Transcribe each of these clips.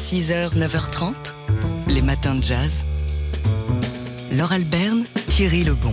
6h, 9h30, les matins de jazz. Laure Alberne, Thierry Lebon.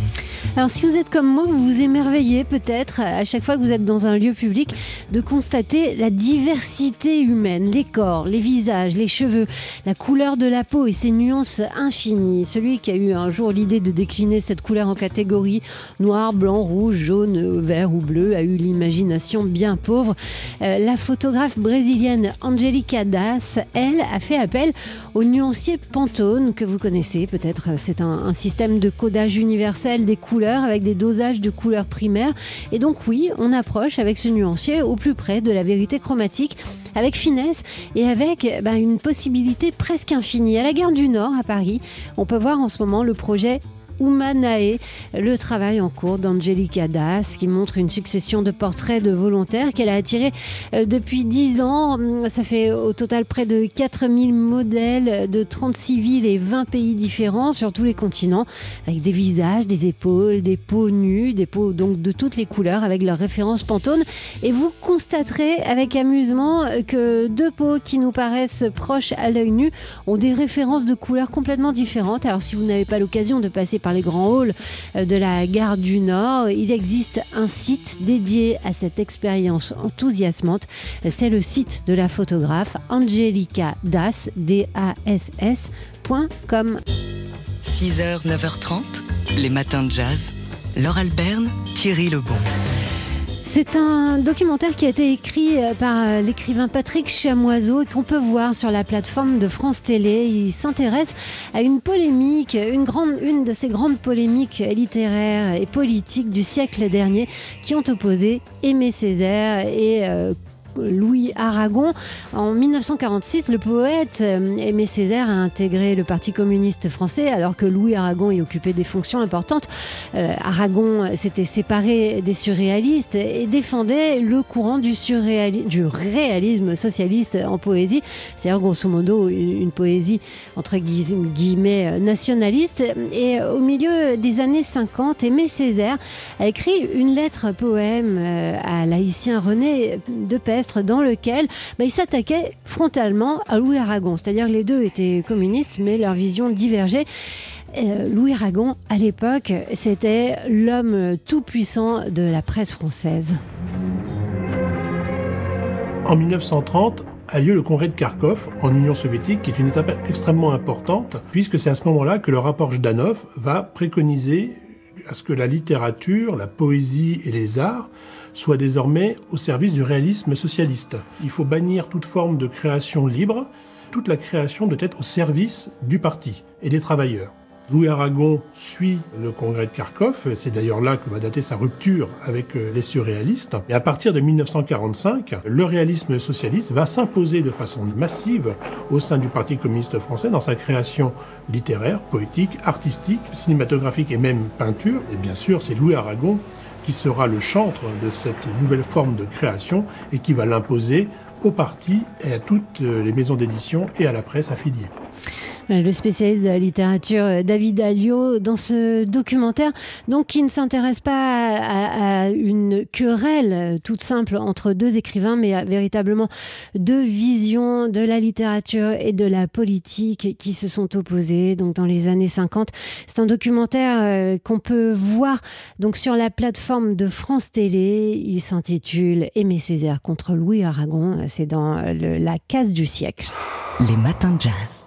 Alors si vous êtes comme moi, vous vous émerveillez peut-être à chaque fois que vous êtes dans un lieu public de constater la diversité humaine, les corps, les visages, les cheveux, la couleur de la peau et ses nuances infinies. Celui qui a eu un jour l'idée de décliner cette couleur en catégories noir, blanc, rouge, jaune, vert ou bleu a eu l'imagination bien pauvre. Euh, la photographe brésilienne Angelica Das, elle, a fait appel au nuancier Pantone que vous connaissez peut-être. C'est un système de codage universel des couleurs avec des dosages de couleurs primaires. Et donc oui, on approche avec ce nuancier au plus près de la vérité chromatique, avec finesse et avec bah, une possibilité presque infinie. À la gare du Nord, à Paris, on peut voir en ce moment le projet Umanae, le travail en cours d'Angelica Das, qui montre une succession de portraits de volontaires qu'elle a attirés euh, depuis 10 ans. Ça fait au total près de 4000 modèles de 36 villes et 20 pays différents sur tous les continents, avec des visages, des épaules, des peaux nues, des peaux donc de toutes les couleurs, avec leurs références Pantone. Et vous constaterez avec amusement que deux peaux qui nous paraissent proches à l'œil nu ont des références de couleurs complètement différentes. Alors si vous n'avez pas l'occasion de passer par les grands halls euh, de la gare du Nord. Il existe un site dédié à cette expérience enthousiasmante. C'est le site de la photographe Angelica Das, D-A-S-S.com. 6h, 9h30, les matins de jazz. Laure Alberne, Thierry Lebon. C'est un documentaire qui a été écrit euh, par euh, l'écrivain Patrick Chamoiseau et qu'on peut voir sur la plateforme de France Télé. Il s'intéresse à une polémique, une, de ces grandes polémiques littéraires et politiques du siècle dernier qui ont opposé Aimé Césaire et euh, Louis Aragon. En 1946, le poète euh, Aimé Césaire a intégré le Parti communiste français alors que Louis Aragon y occupait des fonctions importantes. Euh, Aragon s'était séparé des surréalistes et défendait le courant du, réalisme socialiste en poésie, c'est-à-dire grosso modo une, poésie entre guillemets nationaliste. Et au milieu des années 50, Aimé Césaire a écrit une lettre poème euh, à l'haïtien René de Dans lequel bah, il s'attaquait frontalement à Louis Aragon. C'est-à-dire que les deux étaient communistes, mais leur vision divergeait. Euh, Louis Aragon, à l'époque, c'était l'homme tout-puissant de la presse française. En 1930, a lieu le congrès de Kharkov en Union soviétique, qui est une étape extrêmement importante, puisque c'est à ce moment-là que le rapport Jdanov va préconiser à ce que la littérature, la poésie et les arts soient désormais au service du réalisme socialiste. Il faut bannir toute forme de création libre. Toute la création doit être au service du parti et des travailleurs. Louis Aragon suit le congrès de Kharkov, c'est d'ailleurs là que va dater sa rupture avec euh, les surréalistes. Et à partir de 1945, le réalisme socialiste va s'imposer de façon massive au sein du Parti communiste français dans sa création littéraire, poétique, artistique, cinématographique et même peinture. Et bien sûr, c'est Louis Aragon qui sera le chantre de cette nouvelle forme de création et qui va l'imposer au parti et à toutes les maisons d'édition et à la presse affiliée. Le spécialiste de la littérature euh, David Alliot dans ce documentaire, donc qui ne s'intéresse pas à, une querelle euh, toute simple entre deux écrivains, mais à véritablement deux visions de la littérature et de la politique qui se sont opposées donc dans les années 50. C'est un documentaire euh, qu'on peut voir donc sur la plateforme de France Télé. Il s'intitule Aimé Césaire contre Louis Aragon. C'est dans la case du siècle. Les matins de jazz.